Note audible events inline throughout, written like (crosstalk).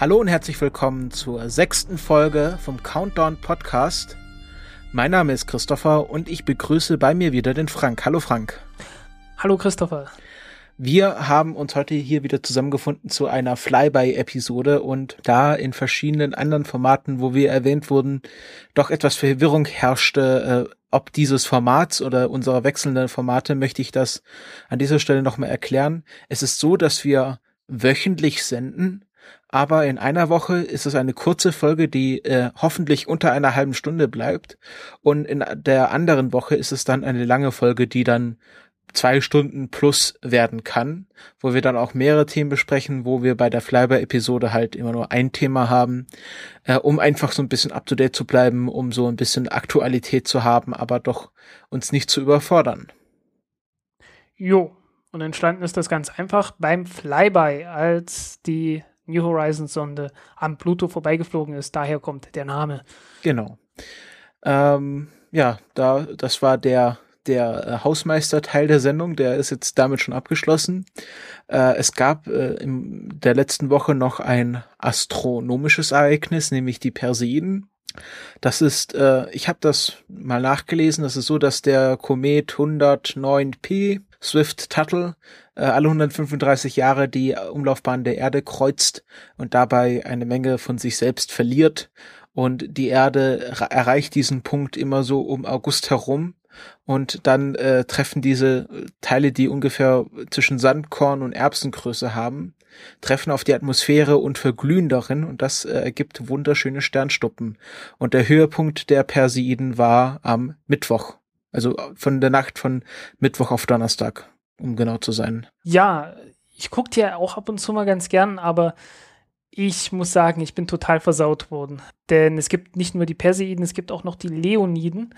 Hallo und herzlich willkommen zur sechsten Folge vom Countdown Podcast. Mein Name ist Christopher und ich begrüße bei mir wieder den Frank. Hallo Frank. Hallo Christopher. Wir haben uns heute hier wieder zusammengefunden zu einer Flyby-Episode und da in verschiedenen anderen Formaten, wo wir erwähnt wurden, doch etwas Verwirrung herrschte, äh, ob dieses Formats oder unserer wechselnden Formate, möchte ich das an dieser Stelle nochmal erklären. Es ist so, dass wir wöchentlich senden aber in einer Woche ist es eine kurze Folge, die äh, hoffentlich unter einer halben Stunde bleibt. Und in der anderen Woche ist es dann eine lange Folge, die dann zwei Stunden plus werden kann, wo wir dann auch mehrere Themen besprechen, wo wir bei der Flyby-Episode halt immer nur ein Thema haben, äh, um einfach so ein bisschen up-to-date zu bleiben, um so ein bisschen Aktualität zu haben, aber doch uns nicht zu überfordern. Jo, und entstanden ist das ganz einfach beim Flyby, als die New Horizons Sonde am Pluto vorbeigeflogen ist. Daher kommt der Name. Genau. Ähm, ja, da, das war der, der äh, Hausmeister-Teil der Sendung, der ist jetzt damit schon abgeschlossen. Äh, es gab äh, in der letzten Woche noch ein astronomisches Ereignis, nämlich die Perseiden. Das ist, äh, ich habe das mal nachgelesen, das ist so, dass der Komet 109P Swift Tuttle alle 135 Jahre die Umlaufbahn der Erde kreuzt und dabei eine Menge von sich selbst verliert. Und die Erde erreicht diesen Punkt immer so um August herum. Und dann äh, treffen diese Teile, die ungefähr zwischen Sandkorn und Erbsengröße haben, treffen auf die Atmosphäre und verglühen darin und das äh, ergibt wunderschöne Sternstuppen. Und der Höhepunkt der Perseiden war am Mittwoch. Also von der Nacht von Mittwoch auf Donnerstag, um genau zu sein. Ja, ich gucke dir auch ab und zu mal ganz gern, aber ich muss sagen, ich bin total versaut worden. Denn es gibt nicht nur die Perseiden, es gibt auch noch die Leoniden.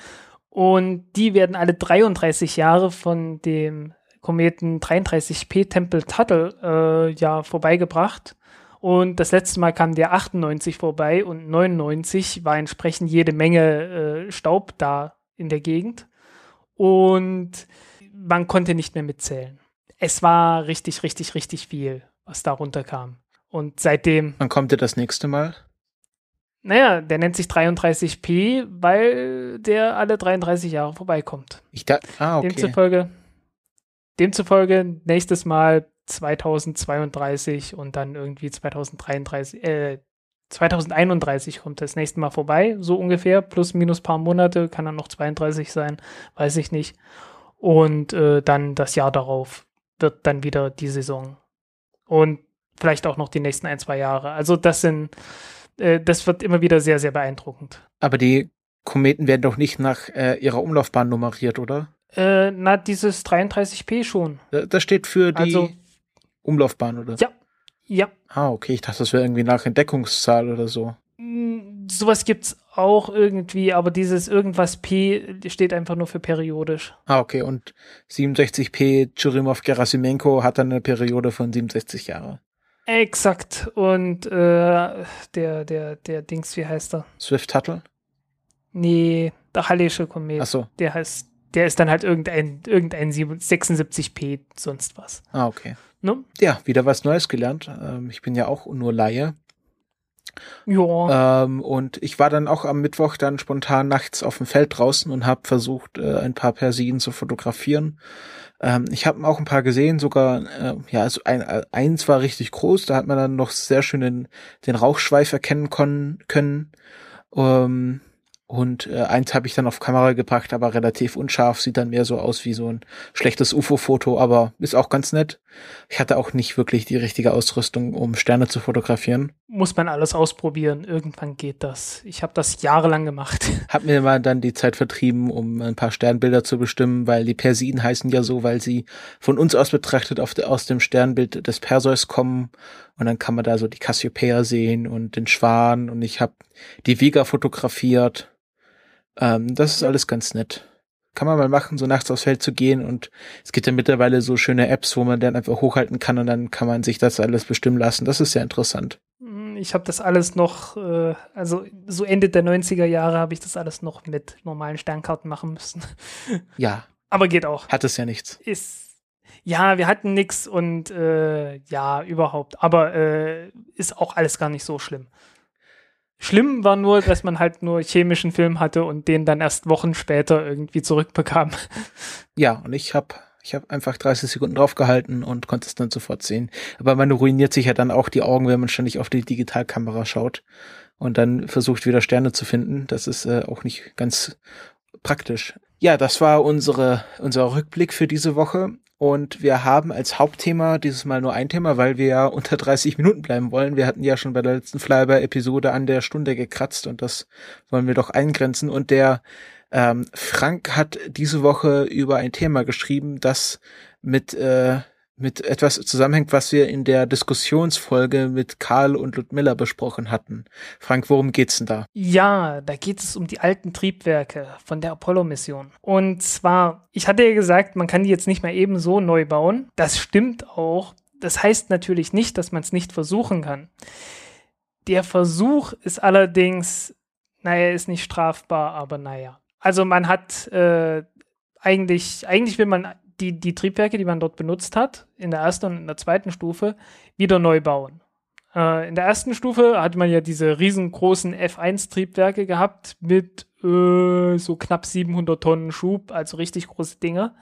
Und die werden alle 33 Jahre von dem Kometen 33P Tempel Tuttle äh, ja vorbeigebracht. Und das letzte Mal kam der 98 vorbei und 99 war entsprechend jede Menge äh, Staub da in der Gegend. Und man konnte nicht mehr mitzählen. Es war richtig, richtig, richtig viel, was da runterkam. Und seitdem. Wann kommt der das nächste Mal? Naja, der nennt sich 33p, weil der alle 33 Jahre vorbeikommt. Ich da, ah, okay. Demzufolge, demzufolge nächstes Mal 2032 und dann irgendwie 2033, äh, 2031 kommt das nächste Mal vorbei, so ungefähr, plus minus paar Monate, kann dann noch 32 sein, weiß ich nicht. Und äh, dann das Jahr darauf wird dann wieder die Saison. Und vielleicht auch noch die nächsten ein, zwei Jahre. Also das sind, äh, das wird immer wieder sehr, sehr beeindruckend. Aber die Kometen werden doch nicht nach äh, ihrer Umlaufbahn nummeriert, oder? Äh, na, dieses 33p schon. Das steht für die Also- Umlaufbahn, oder? Ja. Ja, Ah, okay, ich dachte, das wäre irgendwie nach Entdeckungszahl oder so. Mm, Sowas gibt's auch irgendwie, aber dieses irgendwas P steht einfach nur für periodisch. Ah, okay, und 67p Churimov Gerasimenko hat dann eine Periode von 67 Jahre. Exakt. Und äh, der, der, der Dings, wie heißt er? Swift Tuttle? Nee, der Hallesche Komet. Ach so. Der heißt, der ist dann halt irgendein, irgendein 76p, sonst was. Ah, okay. Ne? Ja, wieder was Neues gelernt. Ähm, ich bin ja auch nur Laie. Ja. Ähm, und ich war dann auch am Mittwoch dann spontan nachts auf dem Feld draußen und habe versucht, äh, ein paar Persiden zu fotografieren. Ähm, ich habe auch ein paar gesehen, sogar, äh, ja, also ein, äh, eins war richtig groß, da hat man dann noch sehr schön den, den Rauchschweif erkennen kon können. Ähm, Und äh, eins habe ich dann auf Kamera gebracht, aber relativ unscharf, sieht dann mehr so aus wie so ein schlechtes UFO-Foto, aber ist auch ganz nett. Ich hatte auch nicht wirklich die richtige Ausrüstung, um Sterne zu fotografieren. Muss man alles ausprobieren, irgendwann geht das. Ich habe das jahrelang gemacht. (laughs) Hab mir mal dann die Zeit vertrieben, um ein paar Sternbilder zu bestimmen, weil die Persiden heißen ja so, weil sie von uns aus betrachtet auf de, aus dem Sternbild des Perseus kommen. Und dann kann man da so die Cassiopeia sehen und den Schwan und ich habe die Vega fotografiert ähm, das ist alles ganz nett. Kann man mal machen, so nachts aufs Feld zu gehen und es gibt ja mittlerweile so schöne Apps, wo man dann einfach hochhalten kann und dann kann man sich das alles bestimmen lassen. Das ist sehr interessant. Hm, ich habe das alles noch, äh, also so Ende der 90er Jahre habe ich das alles noch mit normalen Sternkarten machen müssen. (laughs) Ja. Aber geht auch. Hat es ja nichts. Ist, ja, wir hatten nichts und äh, ja, überhaupt. Aber äh, ist auch alles gar nicht so schlimm. Schlimm war nur, dass man halt nur chemischen Film hatte und den dann erst Wochen später irgendwie zurückbekam. Ja, und ich habe ich hab einfach 30 Sekunden draufgehalten und konnte es dann sofort sehen. Aber man ruiniert sich ja dann auch die Augen, wenn man ständig auf die Digitalkamera schaut und dann versucht wieder Sterne zu finden. Das ist äh, auch nicht ganz praktisch. Ja, das war unsere, unser Rückblick für diese Woche. Und wir haben als Hauptthema dieses Mal nur ein Thema, weil wir ja (laughs) unter 30 Minuten bleiben wollen. Wir hatten ja schon bei der letzten Flyby-Episode an der Stunde gekratzt und das wollen wir doch eingrenzen. Und der ähm, Frank hat diese Woche über ein Thema geschrieben, das mit äh, mit etwas zusammenhängt, was wir in der Diskussionsfolge mit Karl und Ludmilla besprochen hatten. Frank, worum geht's denn da? Ja, da geht es um die alten Triebwerke von der Apollo-Mission. Und zwar, ich hatte ja gesagt, man kann die jetzt nicht mehr eben so neu bauen. Das stimmt auch. Das heißt natürlich nicht, dass man es nicht versuchen kann. Der Versuch ist allerdings, naja, ist nicht strafbar, aber naja. Also man hat äh, eigentlich, eigentlich will man die, die Triebwerke, die man dort benutzt hat, in der ersten und in der zweiten Stufe, wieder neu bauen. Äh, in der ersten Stufe hatte man ja diese riesengroßen F1-Triebwerke gehabt mit äh, so knapp 700 Tonnen Schub, also richtig große Dinge.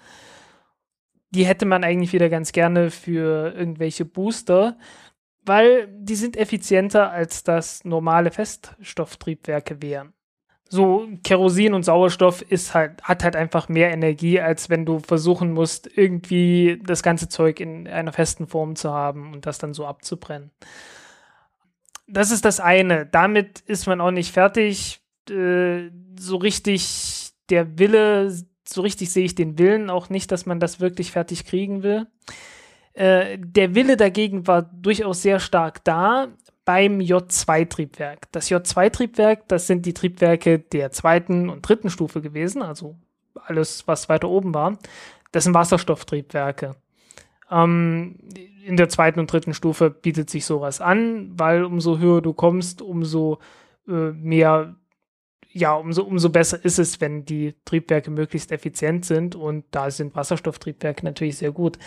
Die hätte man eigentlich wieder ganz gerne für irgendwelche Booster, weil die sind effizienter als das normale Feststofftriebwerke wären so Kerosin und Sauerstoff ist halt, hat halt einfach mehr Energie, als wenn du versuchen musst, irgendwie das ganze Zeug in einer festen Form zu haben und das dann so abzubrennen. Das ist das eine. Damit ist man auch nicht fertig. Äh, so richtig der Wille, so richtig sehe ich den Willen auch nicht, dass man das wirklich fertig kriegen will. Äh, der Wille dagegen war durchaus sehr stark da, beim J2-Triebwerk. Das J2-Triebwerk, das sind die Triebwerke der zweiten und dritten Stufe gewesen, also alles, was weiter oben war. Das sind Wasserstofftriebwerke. Ähm, in der zweiten und dritten Stufe bietet sich sowas an, weil umso höher du kommst, umso äh, mehr, ja, umso, umso besser ist es, wenn die Triebwerke möglichst effizient sind und da sind Wasserstofftriebwerke natürlich sehr gut.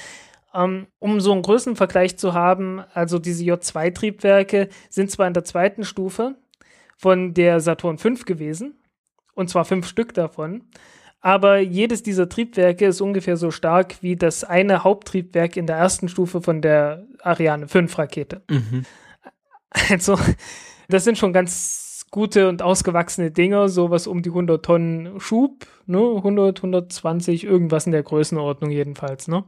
Ähm, um so einen Größenvergleich zu haben, also diese J2-Triebwerke sind zwar in der zweiten Stufe von der Saturn V gewesen, und zwar fünf Stück davon, aber jedes dieser Triebwerke ist ungefähr so stark wie das eine Haupttriebwerk in der ersten Stufe von der Ariane 5 Rakete. Mhm. Also, das sind schon ganz gute und ausgewachsene Dinger, sowas um die 100 Tonnen Schub, ne, 100, 120, irgendwas in der Größenordnung jedenfalls, ne.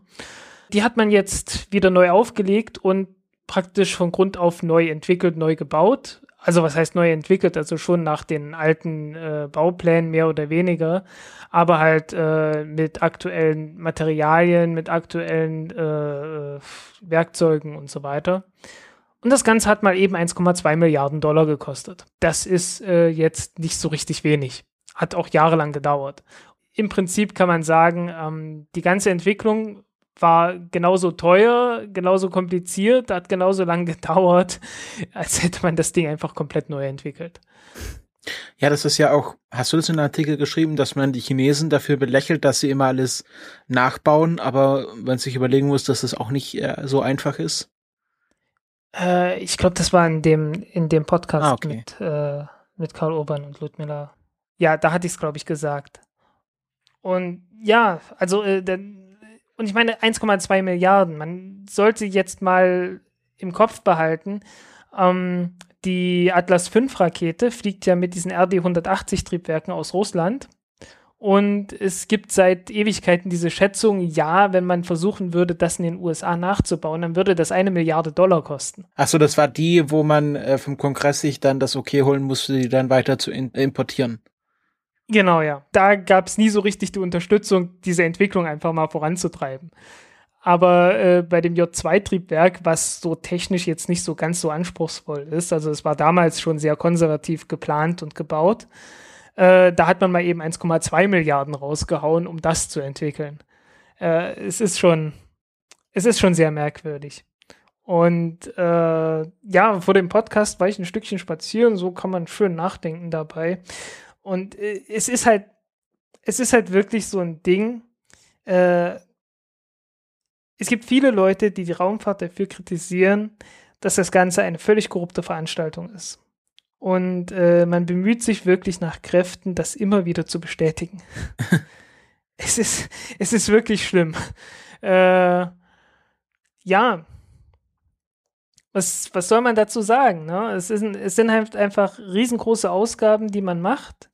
Die hat man jetzt wieder neu aufgelegt und praktisch von Grund auf neu entwickelt, neu gebaut. Also was heißt neu entwickelt? Also schon nach den alten äh, Bauplänen mehr oder weniger, aber halt äh, mit aktuellen Materialien, mit aktuellen äh, Werkzeugen und so weiter. Und das Ganze hat mal eben 1,2 Milliarden Dollar gekostet. Das ist äh, jetzt nicht so richtig wenig. Hat auch jahrelang gedauert. Im Prinzip kann man sagen, ähm, die ganze Entwicklung war genauso teuer, genauso kompliziert, hat genauso lange (laughs) gedauert, als hätte man das Ding einfach komplett neu entwickelt. Ja, das ist ja auch, hast du das in einem Artikel geschrieben, dass man die Chinesen dafür belächelt, dass sie immer alles nachbauen, aber man sich überlegen muss, dass es auch nicht äh, so einfach ist? Äh, ich glaube, das war in dem, in dem Podcast ah, okay. mit, äh, mit Karl Urban und Ludmilla. Ja, da hatte ich es, glaube ich, gesagt. Und ja, also äh, und ich meine 1,2 Milliarden. Man sollte jetzt mal im Kopf behalten, ähm, die Atlas V Rakete fliegt ja mit diesen RD-180 Triebwerken aus Russland. Und es gibt seit Ewigkeiten diese Schätzung, ja, wenn man versuchen würde, das in den USA nachzubauen, dann würde das eine Milliarde Dollar kosten. Achso, das war die, wo man äh, vom Kongress sich dann das Okay holen musste, die dann weiter zu importieren. Genau, ja. Da gab es nie so richtig die Unterstützung, diese Entwicklung einfach mal voranzutreiben. Aber äh, bei dem J2-Triebwerk, was so technisch jetzt nicht so ganz so anspruchsvoll ist, also es war damals schon sehr konservativ geplant und gebaut, äh, da hat man mal eben 1,2 Milliarden rausgehauen, um das zu entwickeln. Äh, es ist schon, es ist schon sehr merkwürdig. Und äh, ja, vor dem Podcast war ich ein Stückchen spazieren, so kann man schön nachdenken dabei. Und äh, es ist halt, es ist halt wirklich so ein Ding. Äh, es gibt viele Leute, die die Raumfahrt dafür kritisieren, dass das Ganze eine völlig korrupte Veranstaltung ist. Und äh, man bemüht sich wirklich nach Kräften, das immer wieder zu bestätigen. (laughs) es, ist, es ist wirklich schlimm. Äh, ja. Was, was soll man dazu sagen? Ne? Es, ist, es sind halt einfach riesengroße Ausgaben, die man macht.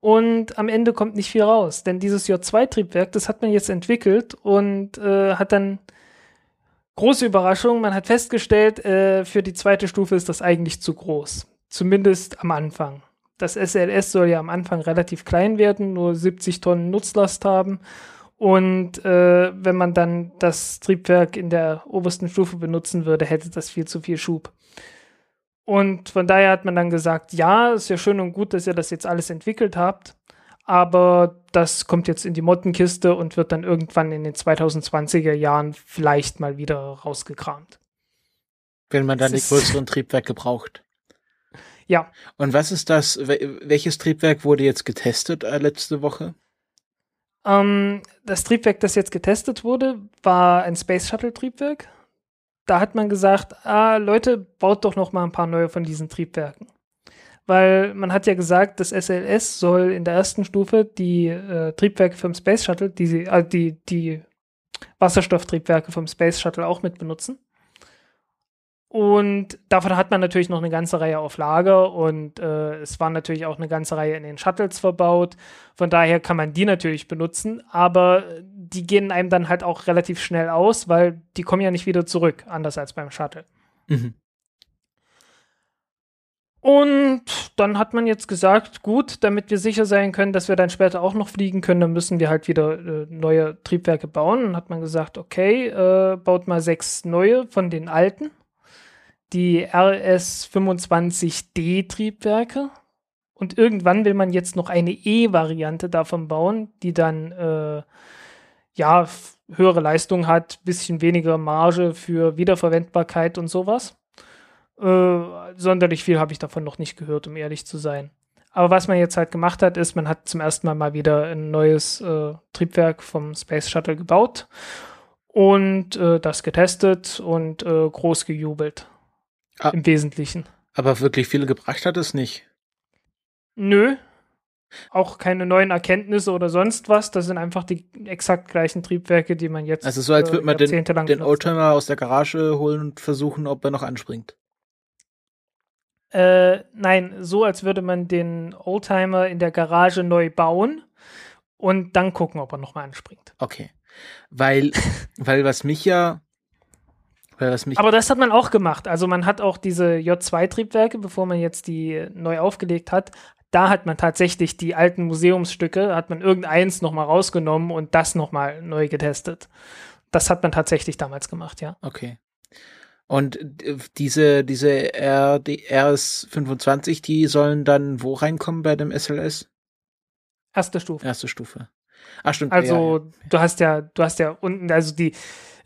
Und am Ende kommt nicht viel raus. Denn dieses J2-Triebwerk, das hat man jetzt entwickelt und äh, hat dann große Überraschung. Man hat festgestellt, äh, für die zweite Stufe ist das eigentlich zu groß. Zumindest am Anfang. Das SLS soll ja am Anfang relativ klein werden, nur 70 Tonnen Nutzlast haben. Und äh, wenn man dann das Triebwerk in der obersten Stufe benutzen würde, hätte das viel zu viel Schub. Und von daher hat man dann gesagt, ja, ist ja schön und gut, dass ihr das jetzt alles entwickelt habt, aber das kommt jetzt in die Mottenkiste und wird dann irgendwann in den 2020er Jahren vielleicht mal wieder rausgekramt. Wenn man dann die größeren Triebwerke braucht. Ja. Und was ist das, welches Triebwerk wurde jetzt getestet äh, letzte Woche? Ähm, das Triebwerk, das jetzt getestet wurde, war ein Space Shuttle Triebwerk. Da hat man gesagt, ah, Leute, baut doch noch mal ein paar neue von diesen Triebwerken. Weil man hat ja gesagt, das SLS soll in der ersten Stufe die äh, Triebwerke vom Space Shuttle, die, äh, die, die Wasserstofftriebwerke vom Space Shuttle auch mit benutzen. Und davon hat man natürlich noch eine ganze Reihe auf Lager und äh, es waren natürlich auch eine ganze Reihe in den Shuttles verbaut. Von daher kann man die natürlich benutzen, aber die gehen einem dann halt auch relativ schnell aus, weil die kommen ja nicht wieder zurück, anders als beim Shuttle. Mhm. Und dann hat man jetzt gesagt, gut, damit wir sicher sein können, dass wir dann später auch noch fliegen können, dann müssen wir halt wieder äh, neue Triebwerke bauen. Und hat man gesagt, okay, äh, baut mal sechs neue von den alten die RS25D Triebwerke. Und irgendwann will man jetzt noch eine E-Variante davon bauen, die dann äh, ja höhere Leistung hat, bisschen weniger Marge für Wiederverwendbarkeit und sowas. Äh, sonderlich viel habe ich davon noch nicht gehört, um ehrlich zu sein. Aber was man jetzt halt gemacht hat, ist, man hat zum ersten Mal mal wieder ein neues äh, Triebwerk vom Space Shuttle gebaut und äh, das getestet und äh, groß gejubelt. Ah, Im Wesentlichen. Aber wirklich viel gebracht hat es nicht. Nö. Auch keine neuen Erkenntnisse oder sonst was. Das sind einfach die exakt gleichen Triebwerke, die man jetzt. Also so, als würde man den, den Oldtimer aus der Garage holen und versuchen, ob er noch anspringt. Äh, nein, so als würde man den Oldtimer in der Garage neu bauen und dann gucken, ob er noch mal anspringt. Okay. Weil, (laughs) weil was mich ja aber das hat man auch gemacht. Also man hat auch diese J2-Triebwerke, bevor man jetzt die neu aufgelegt hat, da hat man tatsächlich die alten Museumsstücke, hat man irgendeins nochmal rausgenommen und das nochmal neu getestet. Das hat man tatsächlich damals gemacht, ja. Okay. Und diese, diese RS25, die sollen dann wo reinkommen bei dem SLS? Erste Stufe. Erste Stufe. Ach stimmt. Also ja, ja. du hast ja, du hast ja unten, also die,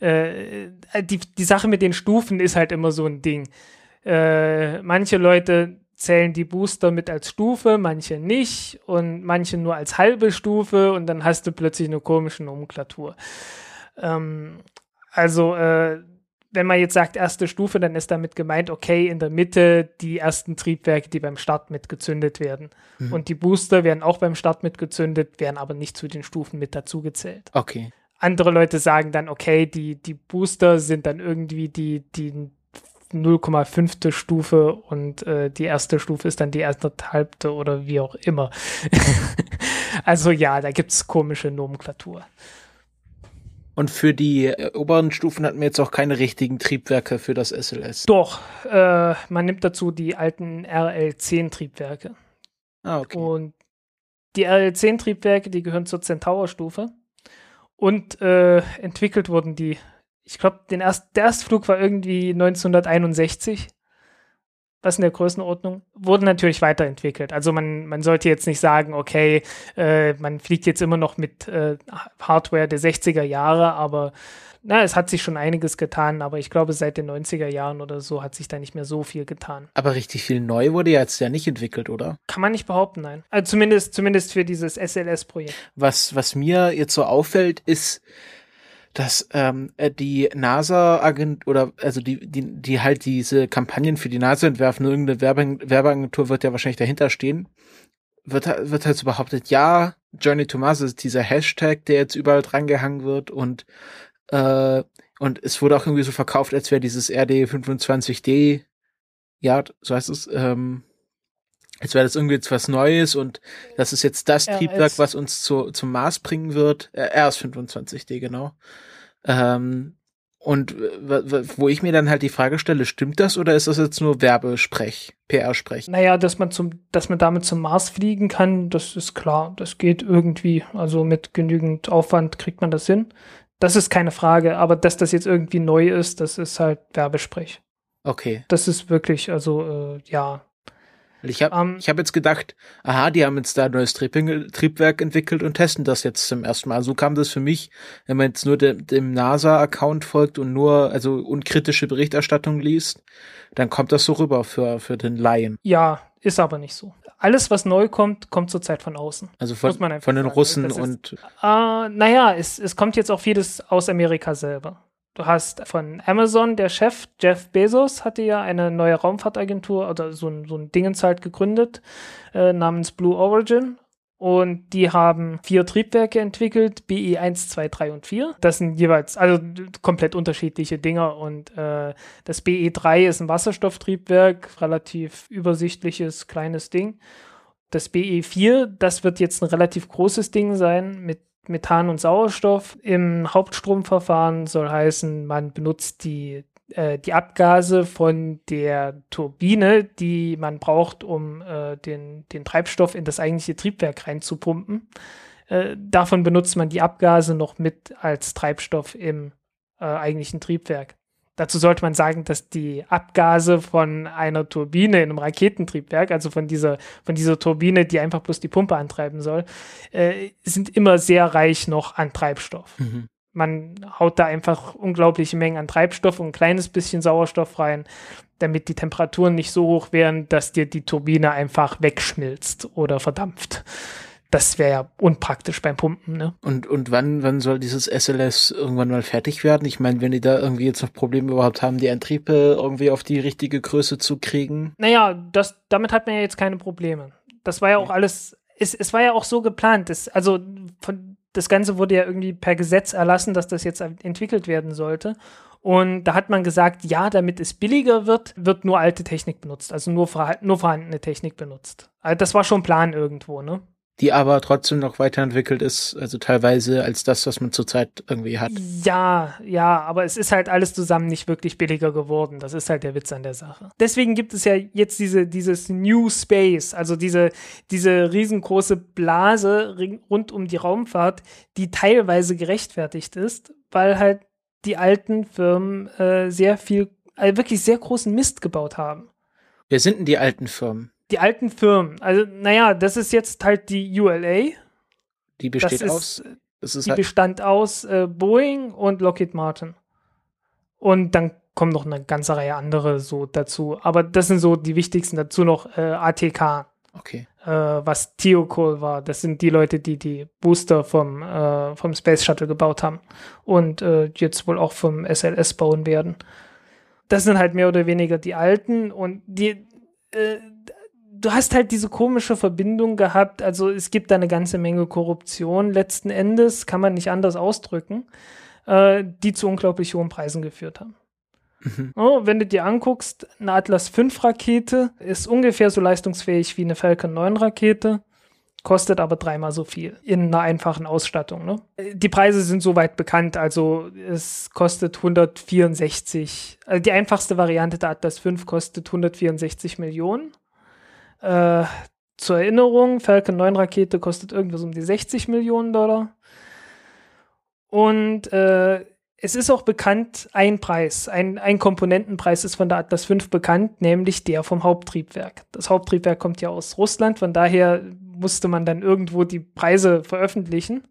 äh, die, die Sache mit den Stufen ist halt immer so ein Ding. Äh, manche Leute zählen die Booster mit als Stufe, manche nicht und manche nur als halbe Stufe und dann hast du plötzlich eine komische Nomenklatur. Ähm, also, äh, wenn man jetzt sagt erste Stufe, dann ist damit gemeint, okay, in der Mitte die ersten Triebwerke, die beim Start mitgezündet werden. Mhm. Und die Booster werden auch beim Start mitgezündet, werden aber nicht zu den Stufen mit dazugezählt. Okay andere Leute sagen dann, okay, die, die Booster sind dann irgendwie die, die 0,5. Stufe und äh, die erste Stufe ist dann die erste halbte oder wie auch immer. (laughs) also ja, da gibt es komische Nomenklatur. Und für die äh, oberen Stufen hatten wir jetzt auch keine richtigen Triebwerke für das SLS. Doch, äh, man nimmt dazu die alten RL10-Triebwerke. Ah, okay. Und die RL10-Triebwerke, die gehören zur Centaur-Stufe. Und äh, entwickelt wurden die, ich glaube, erst, der erste Flug war irgendwie 1961 was in der Größenordnung, wurden natürlich weiterentwickelt. Also man, man sollte jetzt nicht sagen, okay, äh, man fliegt jetzt immer noch mit äh, Hardware der 60er Jahre, aber na, es hat sich schon einiges getan, aber ich glaube, seit den 90er Jahren oder so hat sich da nicht mehr so viel getan. Aber richtig viel neu wurde ja jetzt ja nicht entwickelt, oder? Kann man nicht behaupten, nein. Also zumindest, zumindest für dieses SLS-Projekt. Was, was mir jetzt so auffällt, ist, dass ähm, äh, die NASA-Agent oder also die, die, die halt diese Kampagnen für die NASA entwerfen, irgendeine Werbe Werbeagentur wird ja wahrscheinlich dahinter stehen, wird, wird halt so behauptet, ja, Journey to Mars ist dieser Hashtag, der jetzt überall drangehangen wird und äh, und es wurde auch irgendwie so verkauft, als wäre dieses RD25D, ja, so heißt es, ähm, als wäre das irgendwie jetzt was Neues und das ist jetzt das RS. Triebwerk, was uns zu, zum Mars bringen wird. Äh, RS25D, genau. Ähm, und wo ich mir dann halt die Frage stelle, stimmt das oder ist das jetzt nur Werbesprech, PR-Sprech? Naja, dass man zum, dass man damit zum Mars fliegen kann, das ist klar. Das geht irgendwie. Also mit genügend Aufwand kriegt man das hin. Das ist keine Frage, aber dass das jetzt irgendwie neu ist, das ist halt Werbesprech. Okay. Das ist wirklich, also äh, ja, ich habe ähm, ich hab jetzt gedacht, aha, die haben jetzt da ein neues Triebwerk entwickelt und testen das jetzt zum ersten Mal. So kam das für mich, wenn man jetzt nur de, dem NASA-Account folgt und nur, also unkritische Berichterstattung liest, dann kommt das so rüber für, für den Laien. Ja, ist aber nicht so. Alles, was neu kommt, kommt zurzeit von außen. Also von, von den sagen. Russen ist, und. Äh, naja, es, es kommt jetzt auch vieles aus Amerika selber. Du hast von Amazon, der Chef Jeff Bezos hatte ja eine neue Raumfahrtagentur oder so ein, so ein Dingens halt gegründet äh, namens Blue Origin. Und die haben vier Triebwerke entwickelt, BE 1, 2, 3 und 4. Das sind jeweils also komplett unterschiedliche Dinger. Und äh, das BE 3 ist ein Wasserstofftriebwerk, relativ übersichtliches, kleines Ding. Das BE 4, das wird jetzt ein relativ großes Ding sein mit Methan und Sauerstoff im Hauptstromverfahren soll heißen, man benutzt die, äh, die Abgase von der Turbine, die man braucht, um äh, den, den Treibstoff in das eigentliche Triebwerk reinzupumpen. Äh, davon benutzt man die Abgase noch mit als Treibstoff im äh, eigentlichen Triebwerk. Dazu sollte man sagen, dass die Abgase von einer Turbine in einem Raketentriebwerk, also von dieser, von dieser Turbine, die einfach bloß die Pumpe antreiben soll, äh, sind immer sehr reich noch an Treibstoff. Mhm. Man haut da einfach unglaubliche Mengen an Treibstoff und ein kleines bisschen Sauerstoff rein, damit die Temperaturen nicht so hoch wären, dass dir die Turbine einfach wegschmilzt oder verdampft das wäre ja unpraktisch beim Pumpen, ne? Und, und wann, wann soll dieses SLS irgendwann mal fertig werden? Ich meine, wenn die da irgendwie jetzt noch Probleme überhaupt haben, die Antriebe irgendwie auf die richtige Größe zu kriegen? Naja, das, damit hat man ja jetzt keine Probleme. Das war ja auch alles, es, es war ja auch so geplant. Das, also von, das Ganze wurde ja irgendwie per Gesetz erlassen, dass das jetzt entwickelt werden sollte. Und da hat man gesagt, ja, damit es billiger wird, wird nur alte Technik benutzt, also nur, nur vorhandene Technik benutzt. Also das war schon Plan irgendwo, ne? Die aber trotzdem noch weiterentwickelt ist, also teilweise als das, was man zurzeit irgendwie hat. Ja, ja, aber es ist halt alles zusammen nicht wirklich billiger geworden. Das ist halt der Witz an der Sache. Deswegen gibt es ja jetzt diese, dieses New Space, also diese, diese riesengroße Blase rund um die Raumfahrt, die teilweise gerechtfertigt ist, weil halt die alten Firmen äh, sehr viel, also wirklich sehr großen Mist gebaut haben. Wer sind denn die alten Firmen? Die alten Firmen, also naja, das ist jetzt halt die ULA. Die besteht das aus. das ist die halt bestand aus äh, Boeing und Lockheed Martin. Und dann kommen noch eine ganze Reihe andere so dazu. Aber das sind so die wichtigsten. Dazu noch äh, ATK. Okay. Äh, was Theocol war. Das sind die Leute, die die Booster vom, äh, vom Space Shuttle gebaut haben. Und äh, jetzt wohl auch vom SLS bauen werden. Das sind halt mehr oder weniger die alten. Und die, äh, du hast halt diese komische Verbindung gehabt. Also es gibt da eine ganze Menge Korruption letzten Endes, kann man nicht anders ausdrücken, äh, die zu unglaublich hohen Preisen geführt haben. Mhm. Oh, wenn du dir anguckst, eine Atlas 5 Rakete ist ungefähr so leistungsfähig wie eine Falcon 9 Rakete, kostet aber dreimal so viel in einer einfachen Ausstattung. Ne? Die Preise sind soweit bekannt, also es kostet 164, also die einfachste Variante der Atlas 5 kostet 164 Millionen. Äh, zur Erinnerung, Falcon 9 Rakete kostet irgendwas um die 60 Millionen Dollar. Und äh, es ist auch bekannt, ein Preis, ein, ein Komponentenpreis ist von der Atlas 5 bekannt, nämlich der vom Haupttriebwerk. Das Haupttriebwerk kommt ja aus Russland, von daher musste man dann irgendwo die Preise veröffentlichen.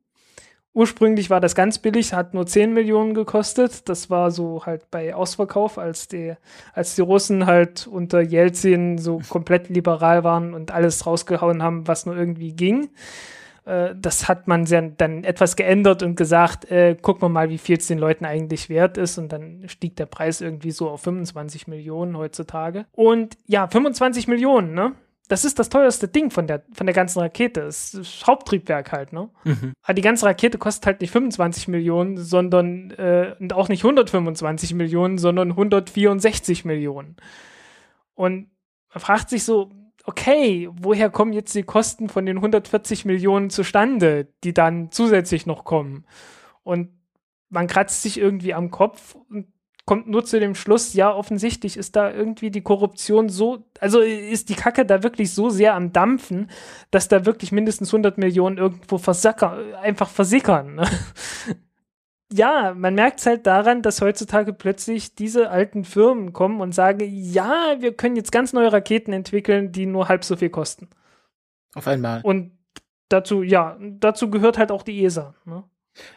Ursprünglich war das ganz billig, hat nur 10 Millionen gekostet. Das war so halt bei Ausverkauf, als die, als die Russen halt unter Jelzin so komplett liberal waren und alles rausgehauen haben, was nur irgendwie ging. Äh, das hat man dann etwas geändert und gesagt, äh, gucken wir mal, wie viel es den Leuten eigentlich wert ist. Und dann stieg der Preis irgendwie so auf 25 Millionen heutzutage. Und ja, 25 Millionen, ne? Das ist das teuerste Ding von der, von der ganzen Rakete. Das, das Haupttriebwerk halt, ne? Mhm. Aber die ganze Rakete kostet halt nicht 25 Millionen, sondern äh, und auch nicht 125 Millionen, sondern 164 Millionen. Und man fragt sich so, okay, woher kommen jetzt die Kosten von den 140 Millionen zustande, die dann zusätzlich noch kommen? Und man kratzt sich irgendwie am Kopf und kommt nur zu dem Schluss, ja, offensichtlich ist da irgendwie die Korruption so, also ist die Kacke da wirklich so sehr am Dampfen, dass da wirklich mindestens 100 Millionen irgendwo versackern, einfach versickern. Ne? (laughs) ja, man merkt es halt daran, dass heutzutage plötzlich diese alten Firmen kommen und sagen, ja, wir können jetzt ganz neue Raketen entwickeln, die nur halb so viel kosten. Auf einmal. Und dazu, ja, dazu gehört halt auch die ESA. Ne?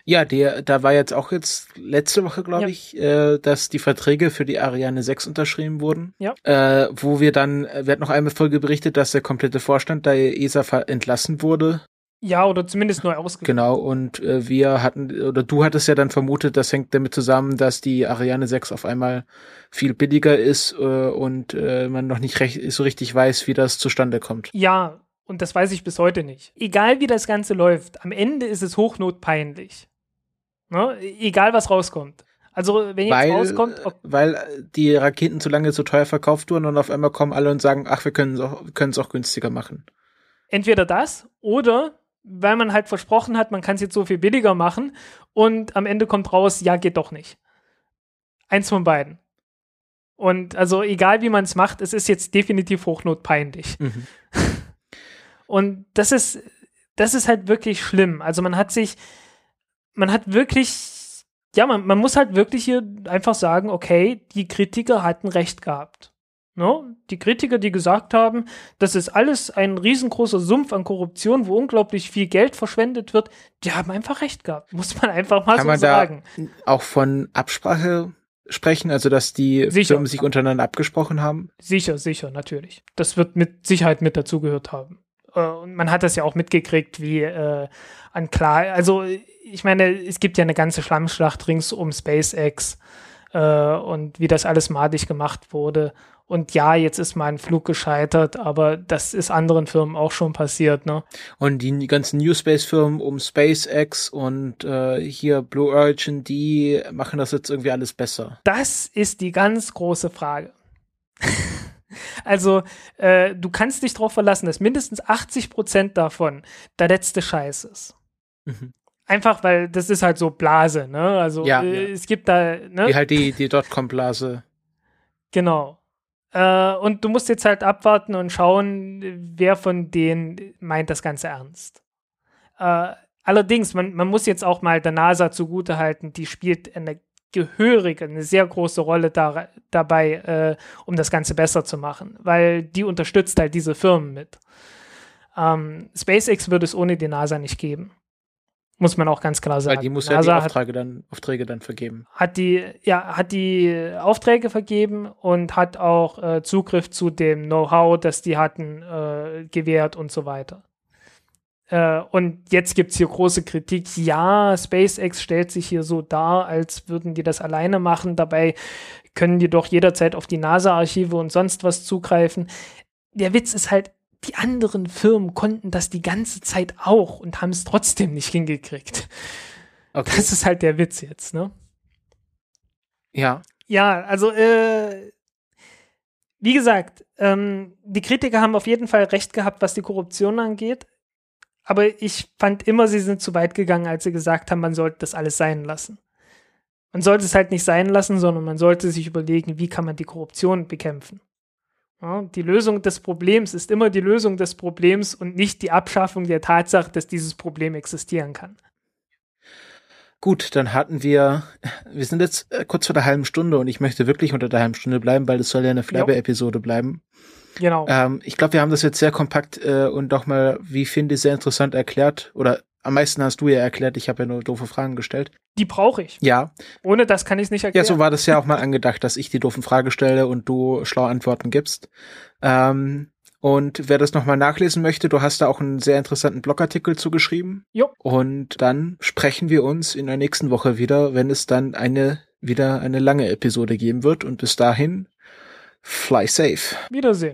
Ja, der, da war jetzt auch jetzt letzte Woche, glaube ja. ich, äh, dass die Verträge für die Ariane 6 unterschrieben wurden. Ja. Äh, wo wir dann, wir hatten noch einmal Folge berichtet, dass der komplette Vorstand der ESA entlassen wurde. Ja, oder zumindest neu ausgewählt. Genau, und äh, wir hatten, oder du hattest ja dann vermutet, das hängt damit zusammen, dass die Ariane 6 auf einmal viel billiger ist äh, und äh, man noch nicht recht, so richtig weiß, wie das zustande kommt. Ja, und das weiß ich bis heute nicht. Egal wie das Ganze läuft, am Ende ist es hochnotpeinlich. Ne? Egal was rauskommt. Also wenn jetzt weil, rauskommt, ob weil die Raketen zu lange zu teuer verkauft wurden und auf einmal kommen alle und sagen, ach, wir können es auch, auch günstiger machen. Entweder das oder weil man halt versprochen hat, man kann es jetzt so viel billiger machen und am Ende kommt raus, ja, geht doch nicht. Eins von beiden. Und also egal wie man es macht, es ist jetzt definitiv hochnotpeinlich. Mhm. (laughs) Und das ist, das ist halt wirklich schlimm. Also man hat sich, man hat wirklich, ja, man, man muss halt wirklich hier einfach sagen, okay, die Kritiker hatten recht gehabt. No? Ne? Die Kritiker, die gesagt haben, das ist alles ein riesengroßer Sumpf an Korruption, wo unglaublich viel Geld verschwendet wird, die haben einfach recht gehabt. Muss man einfach mal Kann so man sagen. Da auch von Absprache sprechen, also dass die sicher. Firmen sich untereinander abgesprochen haben? Sicher, sicher, natürlich. Das wird mit Sicherheit mit dazugehört haben. Äh, und man hat das ja auch mitgekriegt, wie äh, an klar, also ich meine, es gibt ja eine ganze Schlammschlacht rings um SpaceX äh, und wie das alles madig gemacht wurde. Und ja, jetzt ist mal ein Flug gescheitert, aber das ist anderen Firmen auch schon passiert, ne? Und die ganzen New Space-Firmen um SpaceX und äh, hier Blue Origin, die machen das jetzt irgendwie alles besser. Das ist die ganz große Frage. (laughs) also, äh, du kannst dich darauf verlassen, dass mindestens 80 Prozent davon der letzte Scheiß ist. Mhm. Einfach, weil das ist halt so Blase, ne? Also ja, äh, ja. es gibt da, ne? Wie halt die, die Dotcom-Blase. Genau. Äh, und du musst jetzt halt abwarten und schauen, wer von denen meint das Ganze ernst. Äh, allerdings, man, man muss jetzt auch mal der NASA zugutehalten, die spielt eine gehörige, eine sehr große Rolle da, dabei, äh, um das Ganze besser zu machen, weil die unterstützt halt diese Firmen mit. Ähm, SpaceX würde es ohne die NASA nicht geben. Muss man auch ganz klar sagen. Weil die muss NASA ja die Aufträge, hat, dann, Aufträge dann vergeben. Hat die, ja, hat die Aufträge vergeben und hat auch äh, Zugriff zu dem Know-how, das die hatten, äh, gewährt und so weiter. Äh, und jetzt gibt es hier große Kritik. Ja, SpaceX stellt sich hier so dar, als würden die das alleine machen. Dabei können die doch jederzeit auf die NASA-Archive und sonst was zugreifen. Der Witz ist halt, die anderen Firmen konnten das die ganze Zeit auch und haben es trotzdem nicht hingekriegt. Okay. Das ist halt der Witz jetzt, ne? Ja. Ja, also äh, wie gesagt, ähm, die Kritiker haben auf jeden Fall recht gehabt, was die Korruption angeht. Aber ich fand immer, sie sind zu weit gegangen, als sie gesagt haben, man sollte das alles sein lassen. Man sollte es halt nicht sein lassen, sondern man sollte sich überlegen, wie kann man die Korruption bekämpfen. Ja, die Lösung des Problems ist immer die Lösung des Problems und nicht die Abschaffung der Tatsache, dass dieses Problem existieren kann. Gut, dann hatten wir, wir sind jetzt äh, kurz vor der halben Stunde und ich möchte wirklich unter der halben Stunde bleiben, weil es soll ja eine Flabber-Episode bleiben. Genau. Ähm, ich glaube, wir haben das jetzt sehr kompakt äh, und doch mal, wie finde ich, sehr interessant erklärt. Oder am meisten hast du ja erklärt, ich habe ja nur doofe Fragen gestellt. Die brauche ich. Ja. Ohne das kann ich es nicht erklären. Ja, so war das ja auch mal angedacht, dass ich die doofen Fragen stelle und du schlaue Antworten gibst. Ähm, und wer das nochmal nachlesen möchte, du hast da auch einen sehr interessanten Blogartikel zugeschrieben. Jo. Und dann sprechen wir uns in der nächsten Woche wieder, wenn es dann eine, wieder eine lange Episode geben wird. Und bis dahin, fly safe. Wiedersehen.